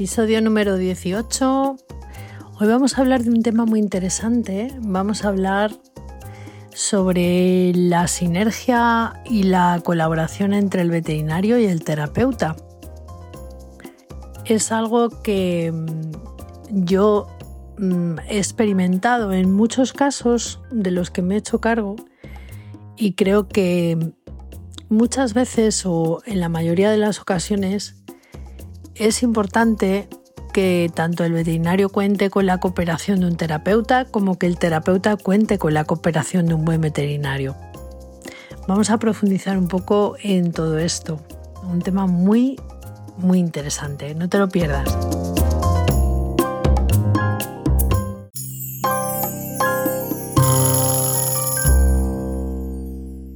episodio número 18. Hoy vamos a hablar de un tema muy interesante. Vamos a hablar sobre la sinergia y la colaboración entre el veterinario y el terapeuta. Es algo que mm, yo mm, he experimentado en muchos casos de los que me he hecho cargo y creo que muchas veces o en la mayoría de las ocasiones es importante que tanto el veterinario cuente con la cooperación de un terapeuta como que el terapeuta cuente con la cooperación de un buen veterinario. Vamos a profundizar un poco en todo esto. Un tema muy, muy interesante. No te lo pierdas.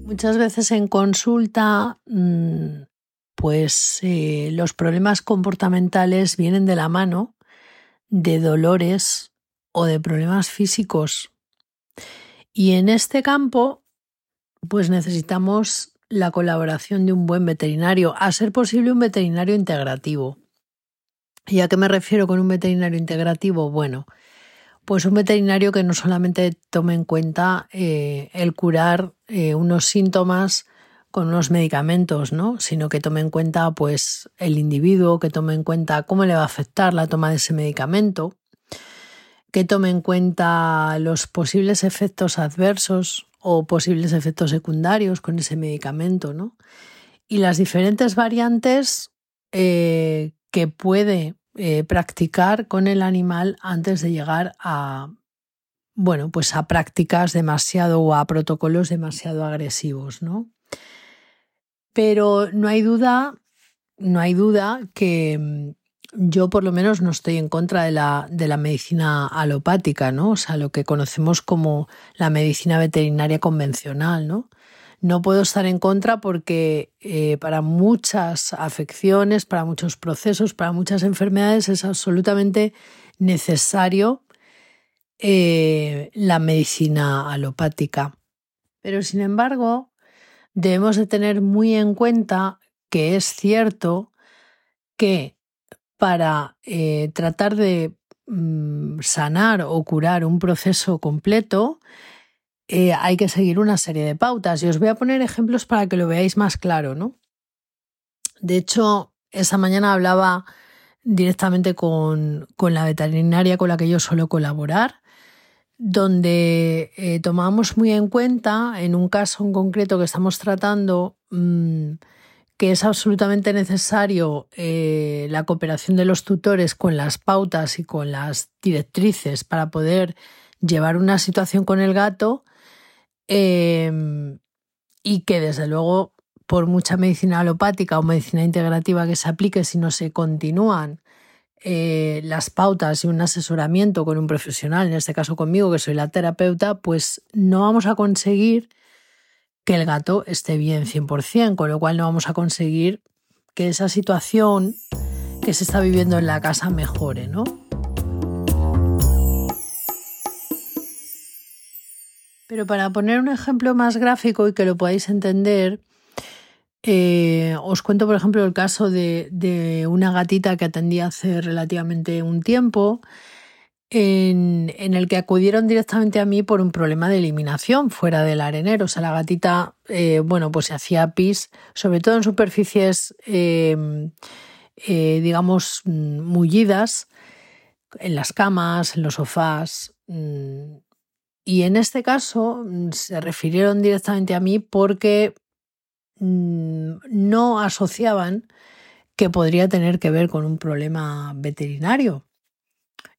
Muchas veces en consulta mm, pues eh, los problemas comportamentales vienen de la mano de dolores o de problemas físicos. Y en este campo, pues necesitamos la colaboración de un buen veterinario, a ser posible un veterinario integrativo. ¿Y a qué me refiero con un veterinario integrativo? Bueno, pues un veterinario que no solamente tome en cuenta eh, el curar eh, unos síntomas con unos medicamentos, ¿no? Sino que tome en cuenta pues el individuo, que tome en cuenta cómo le va a afectar la toma de ese medicamento, que tome en cuenta los posibles efectos adversos o posibles efectos secundarios con ese medicamento, ¿no? Y las diferentes variantes eh, que puede eh, practicar con el animal antes de llegar a bueno, pues a prácticas demasiado o a protocolos demasiado agresivos, ¿no? Pero no hay duda, no hay duda que mm, yo por lo menos no estoy en contra de la, de la medicina alopática, ¿no? O sea, lo que conocemos como la medicina veterinaria convencional, ¿no? No puedo estar en contra porque eh, para muchas afecciones, para muchos procesos, para muchas enfermedades es absolutamente necesario eh, la medicina alopática. Pero sin embargo, debemos de tener muy en cuenta que es cierto que para eh, tratar de mm, sanar o curar un proceso completo, eh, hay que seguir una serie de pautas. Y os voy a poner ejemplos para que lo veáis más claro, ¿no? De hecho, esa mañana hablaba directamente con, con la veterinaria con la que yo suelo colaborar donde eh, tomamos muy en cuenta, en un caso en concreto que estamos tratando, mm, que es absolutamente necesario eh, la cooperación de los tutores con las pautas y con las directrices para poder llevar una situación con el gato em, y que desde luego por mucha medicina alopática o medicina integrativa que se aplique, si no se continúan eh, las pautas y un asesoramiento con un profesional, en este caso conmigo, que soy la terapeuta, pues no vamos a conseguir que el gato esté bien 100%, con lo cual no vamos a conseguir que esa situación que se está viviendo en la casa mejore, ¿no? Pero para poner un ejemplo más gráfico y que lo podáis entender, eh, os cuento, por ejemplo, el caso de, una gatita que atendía hace relativamente un tiempo, en, el que acudieron directamente a mí por un problema de eliminación fuera del arenero. O sea, la gatita, eh, bueno, pues se hacía pis, sobre todo en superficies, em, eh, digamos, mullidas, en las camas, en los sofás. Mm, y en este caso mm, se refirieron directamente a mí porque Mm, no asociaban que podría tener que ver con un problema veterinario.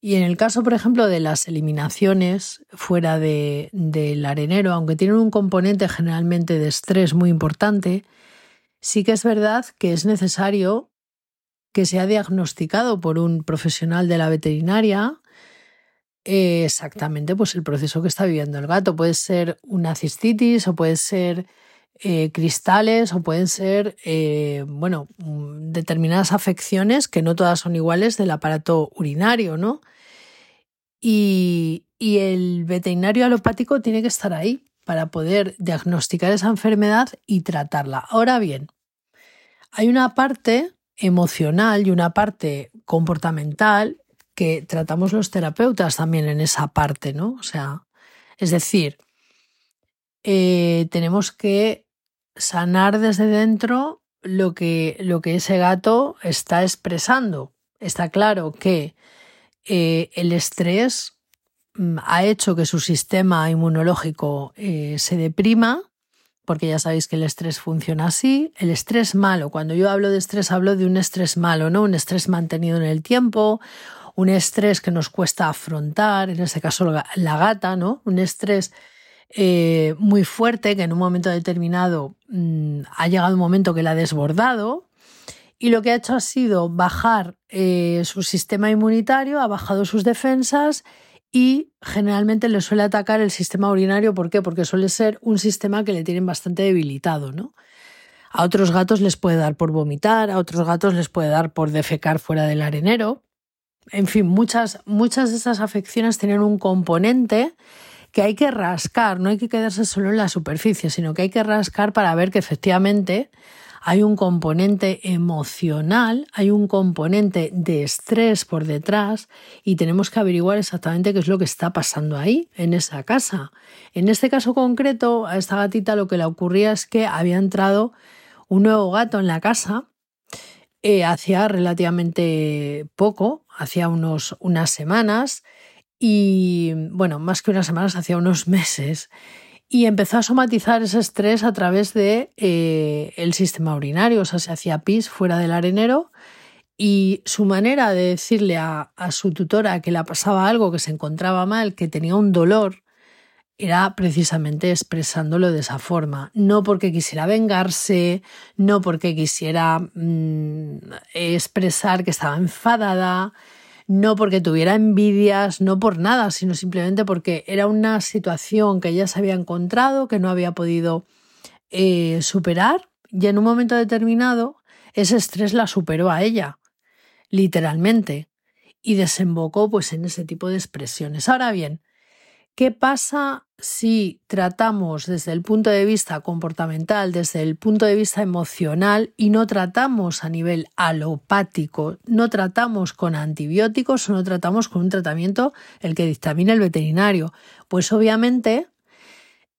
Y en el caso, por ejemplo, de las eliminaciones fuera del arenero, aunque tienen un componente generalmente de estrés muy importante, sí que es verdad que es necesario que sea diagnosticado por un profesional de la veterinaria eh, exactamente pues el proceso que está viviendo el gato. Puede ser una cistitis o puede ser eh, cristales o pueden ser, eh, bueno, mm, determinadas afecciones que no todas son iguales del aparato urinario, ¿no? Y, y el veterinario alopático tiene que estar ahí para poder diagnosticar esa enfermedad y tratarla. Ahora bien, hay una parte emocional y una parte comportamental que tratamos los terapeutas también en esa parte, ¿no? O sea, es decir, eh, tenemos que sanar desde dentro lo que, lo que ese gato está expresando. Está claro que eh, el estrés mm, ha hecho que su sistema inmunológico eh, se deprima, porque ya sabéis que el estrés funciona así. El estrés malo, cuando yo hablo de estrés, hablo de un estrés malo, ¿no? Un estrés mantenido en el tiempo, un estrés que nos cuesta afrontar, en este caso la gata, ¿no? Un estrés eh, muy fuerte que en un momento determinado mm, ha llegado un momento que la ha desbordado y lo que ha hecho ha sido bajar eh, su sistema inmunitario, ha bajado sus defensas y generalmente le suele atacar el sistema urinario. ¿Por qué? Porque suele ser un sistema que le tienen bastante debilitado, ¿no? A otros gatos les puede dar por vomitar, a otros gatos les puede dar por defecar fuera del arenero. En fin, muchas, muchas de esas afecciones tienen un componente que hay que rascar, no hay que quedarse solo en la superficie, sino que hay que rascar para ver que efectivamente hay un componente emocional, hay un componente de estrés por detrás y tenemos que averiguar exactamente qué es lo que está pasando ahí, en esa casa. En este caso concreto, a esta gatita lo que le ocurría es que había entrado un nuevo gato en la casa eh, hacía relativamente poco, hacía unos, unas semanas, y bueno, más que unas semanas, hacía unos meses, y empezó a somatizar ese estrés a través de eh, el sistema urinario, o sea, se hacía pis fuera del arenero y su manera de decirle a, a su tutora que le pasaba algo, que se encontraba mal, que tenía un dolor, era precisamente expresándolo de esa forma, no porque quisiera vengarse, no porque quisiera mm, expresar que estaba enfadada, no porque tuviera envidias, no por nada, sino simplemente porque era una situación que ella se había encontrado, que no había podido eh, superar y en un momento determinado ese estrés la superó a ella, literalmente, y desembocó pues en ese tipo de expresiones. Ahora bien, ¿Qué pasa si tratamos desde el punto de vista comportamental, desde el punto de vista emocional y no tratamos a nivel alopático, no tratamos con antibióticos o no tratamos con un tratamiento el que dictamina el veterinario? Pues obviamente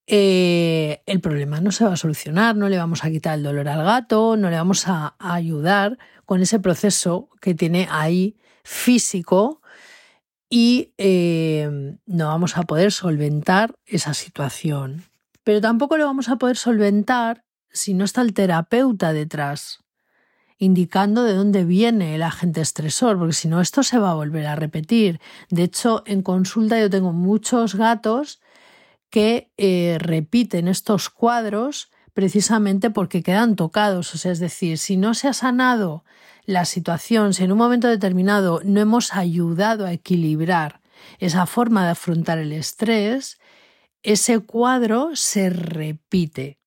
eh, el problema no se va a solucionar, no le vamos a quitar el dolor al gato, no le vamos a ayudar con ese proceso que tiene ahí físico y eh, no vamos a poder solventar esa situación. Pero tampoco lo vamos a poder solventar si no está el terapeuta detrás, indicando de dónde viene el agente estresor, porque si no, esto se va a volver a repetir. De hecho, en consulta yo tengo muchos gatos que eh, repiten estos cuadros precisamente porque quedan tocados. O sea, es decir, si no se ha sanado la situación, si en un momento determinado no hemos ayudado a equilibrar esa forma de afrontar el estrés, ese cuadro se repite.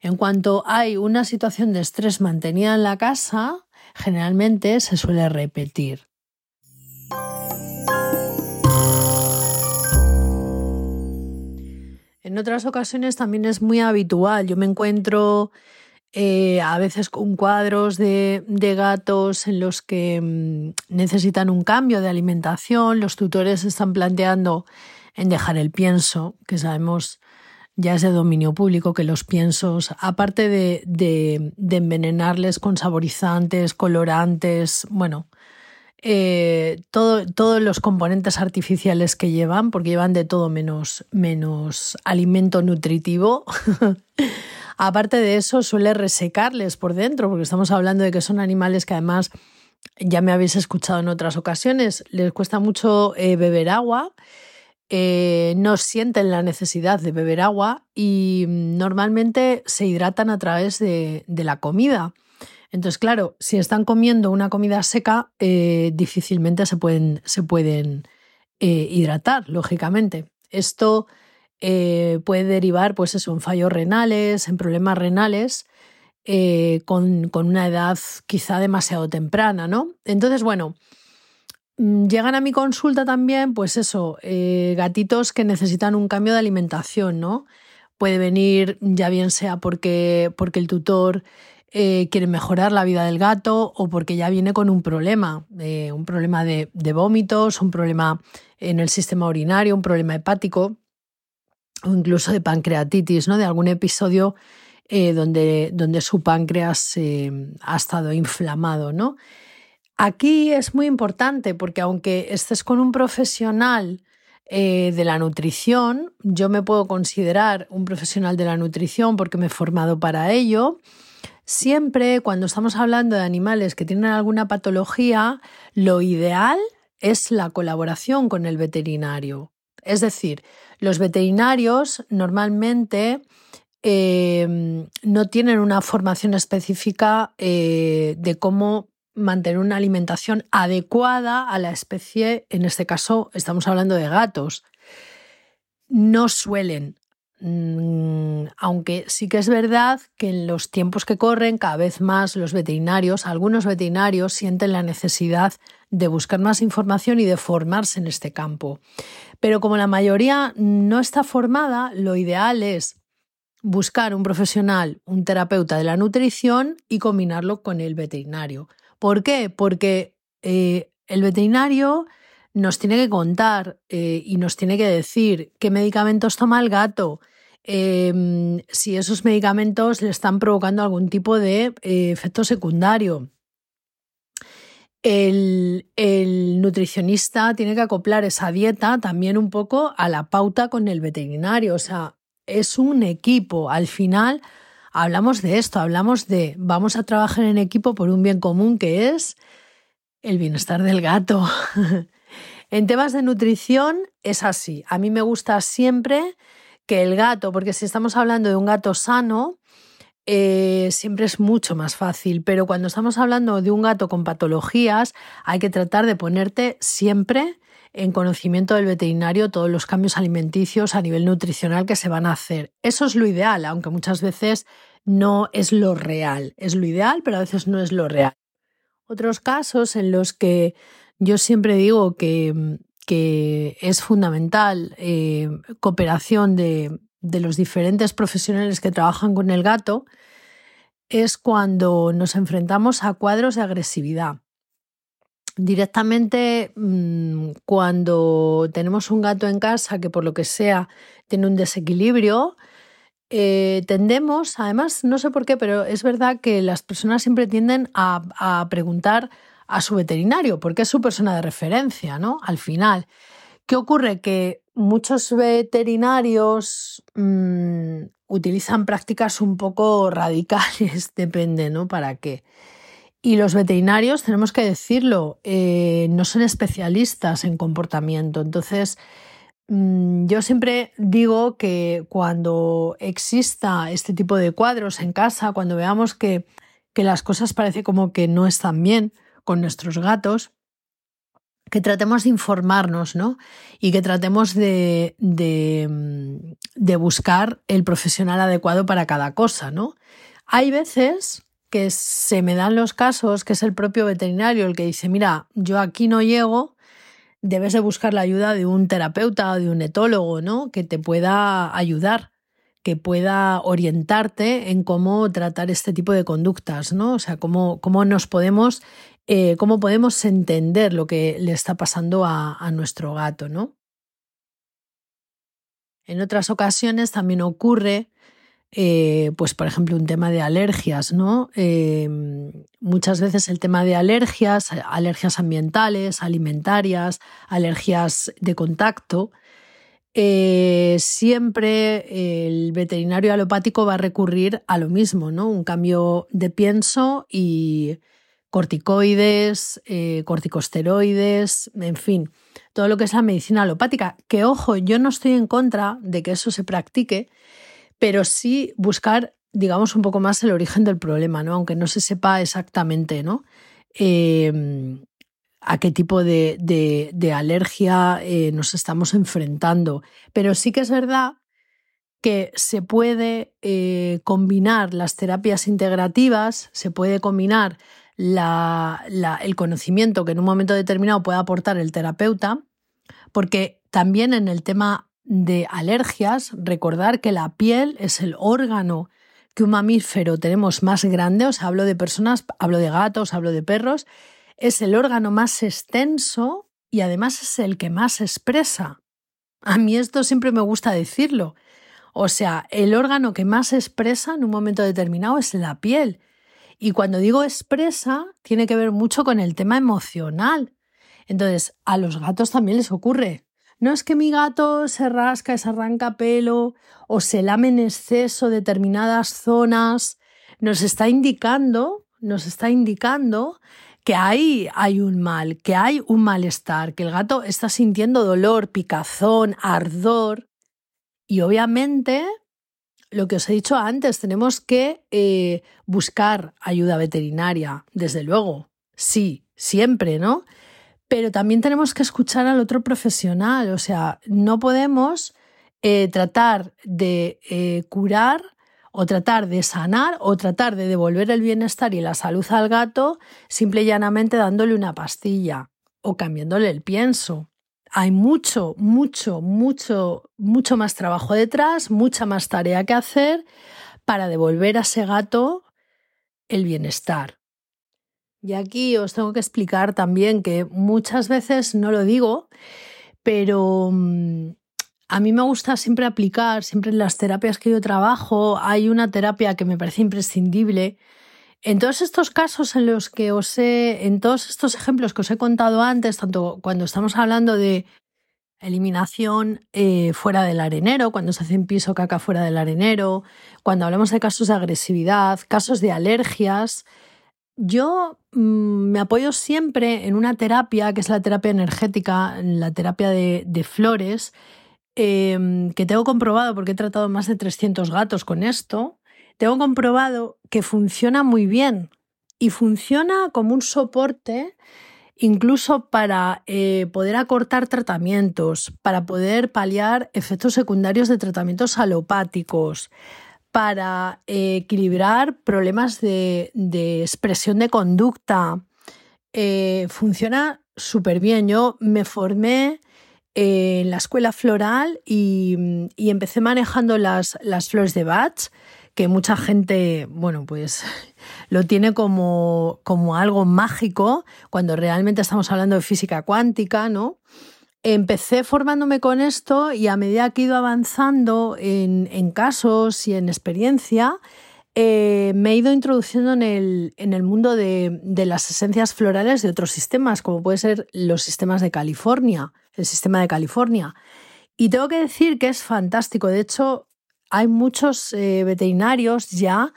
En cuanto hay una situación de estrés mantenida en la casa, generalmente se suele repetir. En otras ocasiones también es muy habitual. Yo me encuentro eh, a veces con cuadros de, gatos en los que mm, necesitan un cambio de alimentación. Los tutores están planteando en dejar el pienso, que sabemos ya es de dominio público que los piensos, aparte de, envenenarles con saborizantes, colorantes, bueno, eh, todos los componentes artificiales que llevan, porque llevan de todo menos, menos alimento nutritivo. Aparte de eso, suele resecarles por dentro, porque estamos hablando de que son animales que además, ya me habéis escuchado en otras ocasiones, les cuesta mucho eh, beber agua. Eh, no sienten la necesidad de beber agua y normalmente se hidratan a través de, la comida. Entonces, claro, si están comiendo una comida seca, eh, difícilmente se pueden, se pueden hidratar, lógicamente. Esto eh, puede derivar pues en fallos renales, en problemas renales, eh, con, una edad quizá demasiado temprana, ¿no? Entonces, bueno, mm, llegan a mi consulta también, pues eso, eh, gatitos que necesitan un cambio de alimentación, ¿no? Puede venir ya bien sea porque, porque el tutor quieren mejorar la vida del gato o porque ya viene con un problema, un problema de, vómitos, un problema en el sistema urinario, un problema hepático o incluso de pancreatitis, ¿no? de algún episodio eh, donde, donde, su páncreas ha estado inflamado. ¿no? Aquí es muy importante porque aunque estés con un profesional de la nutrición, yo me puedo considerar un profesional de la nutrición porque me he formado para ello, Siempre cuando estamos hablando de animales que tienen alguna patología, lo ideal es la colaboración con el veterinario. Es decir, los veterinarios normalmente em, no tienen una formación específica eh, de cómo mantener una alimentación adecuada a la especie, en este caso estamos hablando de gatos. No suelen aunque sí que es verdad que en los tiempos que corren cada vez más los veterinarios, algunos veterinarios sienten la necesidad de buscar más información y de formarse en este campo. Pero como la mayoría no está formada, lo ideal es buscar un profesional, un terapeuta de la nutrición y combinarlo con el veterinario. ¿Por qué? Porque eh, el veterinario nos tiene que contar eh, y nos tiene que decir qué medicamentos toma el gato, Em, si esos medicamentos le están provocando algún tipo de eh, efecto secundario. El, nutricionista tiene que acoplar esa dieta también un poco a la pauta con el veterinario. O sea, es un equipo. Al final hablamos de esto, hablamos de vamos a trabajar en equipo por un bien común que es el bienestar del gato. en temas de nutrición es así. A mí me gusta siempre que el gato, porque si estamos hablando de un gato sano, eh, siempre es mucho más fácil, pero cuando estamos hablando de un gato con patologías, hay que tratar de ponerte siempre en conocimiento del veterinario todos los cambios alimenticios a nivel nutricional que se van a hacer. Eso es lo ideal, aunque muchas veces no es lo real. Es lo ideal, pero a veces no es lo real. Otros casos en los que yo siempre digo que que es fundamental eh, cooperación de, los diferentes profesionales que trabajan con el gato es cuando nos enfrentamos a cuadros de agresividad. Directamente mm, cuando tenemos un gato en casa que por lo que sea tiene un desequilibrio, eh, tendemos, además, no sé por qué, pero es verdad que las personas siempre tienden a, a preguntar a su veterinario, porque es su persona de referencia, ¿no? Al final. ¿Qué ocurre? Que muchos veterinarios mm, utilizan prácticas un poco radicales, depende, ¿no? ¿Para qué? Y los veterinarios, tenemos que decirlo, eh, no son especialistas en comportamiento. Entonces, mm, yo siempre digo que cuando exista este tipo de cuadros en casa, cuando veamos que, que las cosas parece como que no están bien, con nuestros gatos, que tratemos de informarnos, ¿no? Y que tratemos de, de, buscar el profesional adecuado para cada cosa, ¿no? Hay veces que se me dan los casos que es el propio veterinario el que dice, mira, yo aquí no llego, debes de buscar la ayuda de un terapeuta o de un etólogo, ¿no? Que te pueda ayudar, que pueda orientarte en cómo tratar este tipo de conductas, ¿no? O sea, cómo, cómo nos podemos eh, cómo podemos entender lo que le está pasando a, nuestro gato, ¿no? En otras ocasiones también ocurre, eh, pues por ejemplo, un tema de alergias, ¿no? Em, muchas veces el tema de alergias, alergias ambientales, alimentarias, alergias de contacto, eh, siempre el veterinario alopático va a recurrir a lo mismo, ¿no? Un cambio de pienso y, corticoides, eh, corticosteroides, en fin, todo lo que es la medicina alopática. Que ojo, yo no estoy en contra de que eso se practique, pero sí buscar, digamos, un poco más el origen del problema, ¿no? Aunque no se sepa exactamente, ¿no? Em, a qué tipo de, alergia eh, nos estamos enfrentando. Pero sí que es verdad que se puede eh, combinar las terapias integrativas, se puede combinar el conocimiento que en un momento determinado puede aportar el terapeuta, porque también en el tema de alergias, recordar que la piel es el órgano que un mamífero tenemos más grande, o sea, hablo de personas, hablo de gatos, hablo de perros, es el órgano más extenso y además es el que más expresa. A mí esto siempre me gusta decirlo. O sea, el órgano que más expresa en un momento determinado es la piel. Y cuando digo expresa, tiene que ver mucho con el tema emocional. Entonces, a los gatos también les ocurre. No es que mi gato se rasca, se arranca pelo o se lame en exceso determinadas zonas. Nos está indicando, nos está indicando que ahí hay un mal, que hay un malestar, que el gato está sintiendo dolor, picazón, ardor. Y obviamente, lo que os he dicho antes, tenemos que eh, buscar ayuda veterinaria, desde luego. Sí, siempre, ¿no? Pero también tenemos que escuchar al otro profesional, o sea, no podemos eh, tratar de eh, curar o tratar de sanar o tratar de devolver el bienestar y la salud al gato simple y llanamente dándole una pastilla o cambiándole el pienso hay mucho, mucho, mucho, mucho más trabajo detrás, mucha más tarea que hacer para devolver a ese gato el bienestar. Y aquí os tengo que explicar también que muchas veces no lo digo, pero mm, a mí me gusta siempre aplicar, siempre en las terapias que yo trabajo, hay una terapia que me parece imprescindible, en todos estos casos en los que os he, en todos estos ejemplos que os he contado antes, tanto cuando estamos hablando de eliminación eh, fuera del arenero, cuando se hace un piso caca fuera del arenero, cuando hablamos de casos de agresividad, casos de alergias, yo mm, me apoyo siempre en una terapia que es la terapia energética, la terapia de, flores, em, que tengo comprobado porque he tratado más de 300 gatos con esto, tengo comprobado que funciona muy bien y funciona como un soporte incluso para eh, poder acortar tratamientos, para poder paliar efectos secundarios de tratamientos alopáticos, para eh, equilibrar problemas de, expresión de conducta. Eh, funciona súper bien. Yo me formé en la escuela floral y, empecé manejando las, las flores de Bach que mucha gente, bueno, pues lo tiene como, como algo mágico, cuando realmente estamos hablando de física cuántica, ¿no? Empecé formándome con esto y a medida que he ido avanzando en, casos y en experiencia, eh, me he ido introduciendo en el, en el mundo de, de, las esencias florales de otros sistemas, como puede ser los sistemas de California, el sistema de California. Y tengo que decir que es fantástico. De hecho, hay muchos eh, veterinarios ya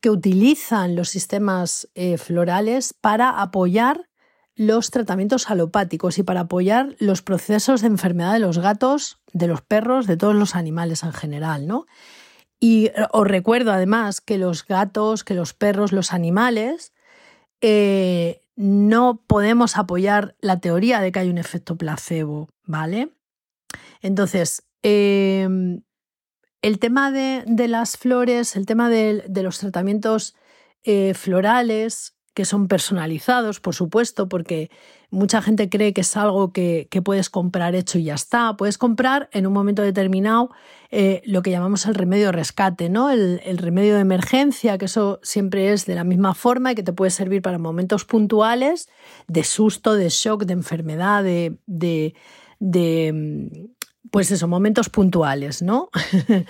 que utilizan los sistemas eh, florales para apoyar los tratamientos alopáticos y para apoyar los procesos de enfermedad de los gatos, de los perros, de todos los animales en general, ¿no? Y eh, os recuerdo además que los gatos, que los perros, los animales, no podemos apoyar la teoría de que hay un efecto placebo, ¿vale? Entonces, em, el tema de, las flores, el tema de, los tratamientos eh, florales, que son personalizados, por supuesto, porque mucha gente cree que es algo que, puedes comprar hecho y ya está. Puedes comprar en un momento determinado eh, lo que llamamos el remedio rescate, ¿no? El, remedio de emergencia, que eso siempre es de la misma forma y que te puede servir para momentos puntuales de susto, de shock, de enfermedad, de, de pues eso, momentos puntuales, ¿no?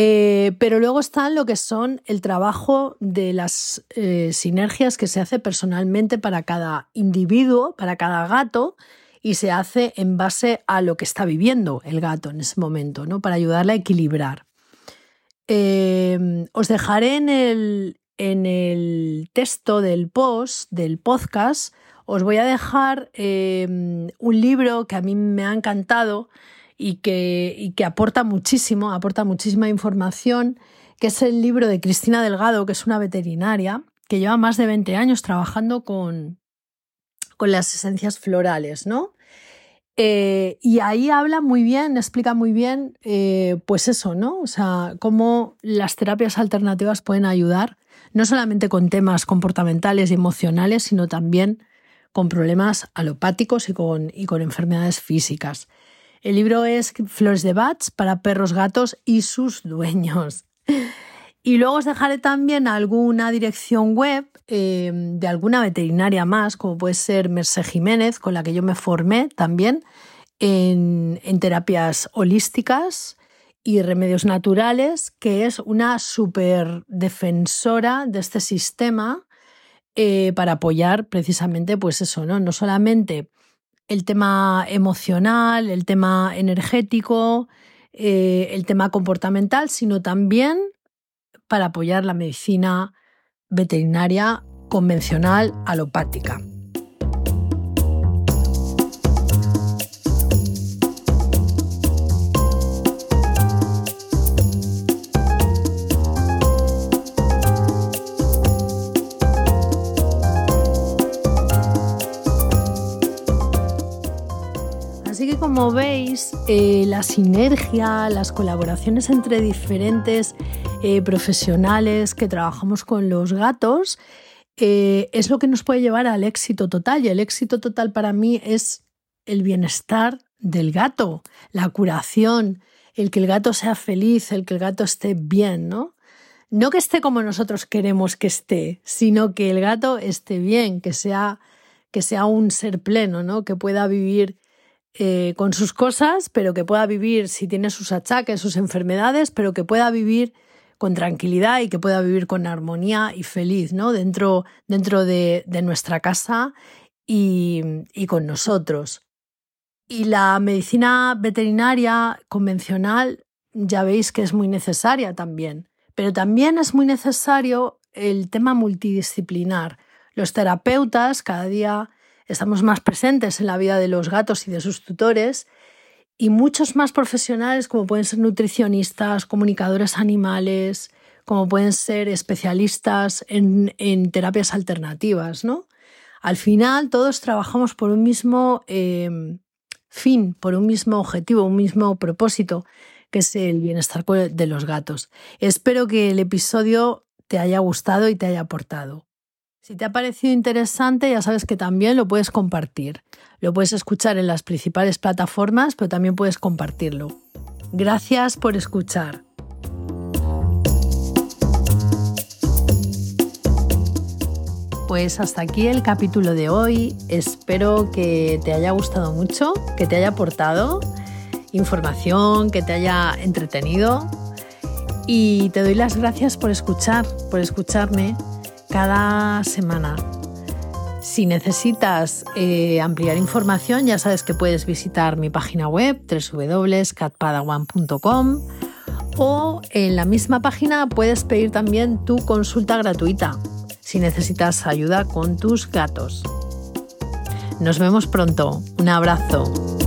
Eh, pero luego están lo que son el trabajo de las eh, sinergias que se hace personalmente para cada individuo, para cada gato, y se hace en base a lo que está viviendo el gato en ese momento, ¿no? Para ayudarle a equilibrar. Eh, os dejaré en el, en el texto del post, del podcast, os voy a dejar un libro que a mí me ha encantado, y que, que aporta muchísimo, aporta muchísima información, que es el libro de Cristina Delgado, que es una veterinaria, que lleva más de 20 años trabajando con, con las esencias florales, ¿no? Eh, y ahí habla muy bien, explica muy bien, eh, pues eso, ¿no? O sea, cómo las terapias alternativas pueden ayudar, no solamente con temas comportamentales y emocionales, sino también con problemas alopáticos y con, y con enfermedades físicas. El libro es Flores de Bats para perros, gatos y sus dueños. Y luego os dejaré también alguna dirección web eh, de alguna veterinaria más, como puede ser Merce Jiménez, con la que yo me formé también en, terapias holísticas y remedios naturales, que es una súper defensora de este sistema eh, para apoyar precisamente, pues eso, ¿no? No solamente el tema emocional, el tema energético, eh, el tema comportamental, sino también para apoyar la medicina veterinaria convencional alopática. Como veis, eh, la sinergia, las colaboraciones entre diferentes eh, profesionales que trabajamos con los gatos eh, es lo que nos puede llevar al éxito total. Y el éxito total para mí es el bienestar del gato, la curación, el que el gato sea feliz, el que el gato esté bien, ¿no? No que esté como nosotros queremos que esté, sino que el gato esté bien, que sea, que sea un ser pleno, ¿no? Que pueda vivir eh, con sus cosas, pero que pueda vivir, si tiene sus achaques, sus enfermedades, pero que pueda vivir con tranquilidad y que pueda vivir con armonía y feliz, ¿no? Dentro, dentro de, nuestra casa y, y con nosotros. Y la medicina veterinaria convencional ya veis que es muy necesaria también, pero también es muy necesario el tema multidisciplinar. Los terapeutas cada día estamos más presentes en la vida de los gatos y de sus tutores y muchos más profesionales como pueden ser nutricionistas, comunicadores animales, como pueden ser especialistas en, terapias alternativas, ¿no? Al final todos trabajamos por un mismo em, fin, por un mismo objetivo, un mismo propósito, que es el bienestar de los gatos. Espero que el episodio te haya gustado y te haya aportado. Si te ha parecido interesante, ya sabes que también lo puedes compartir. Lo puedes escuchar en las principales plataformas, pero también puedes compartirlo. Gracias por escuchar. Pues hasta aquí el capítulo de hoy. Espero que te haya gustado mucho, que te haya aportado información, que te haya entretenido. Y te doy las gracias por escuchar, por escucharme cada semana. Si necesitas eh, ampliar información, ya sabes que puedes visitar mi página web www.catpadawan.com o en la misma página puedes pedir también tu consulta gratuita si necesitas ayuda con tus gatos. Nos vemos pronto. Un abrazo.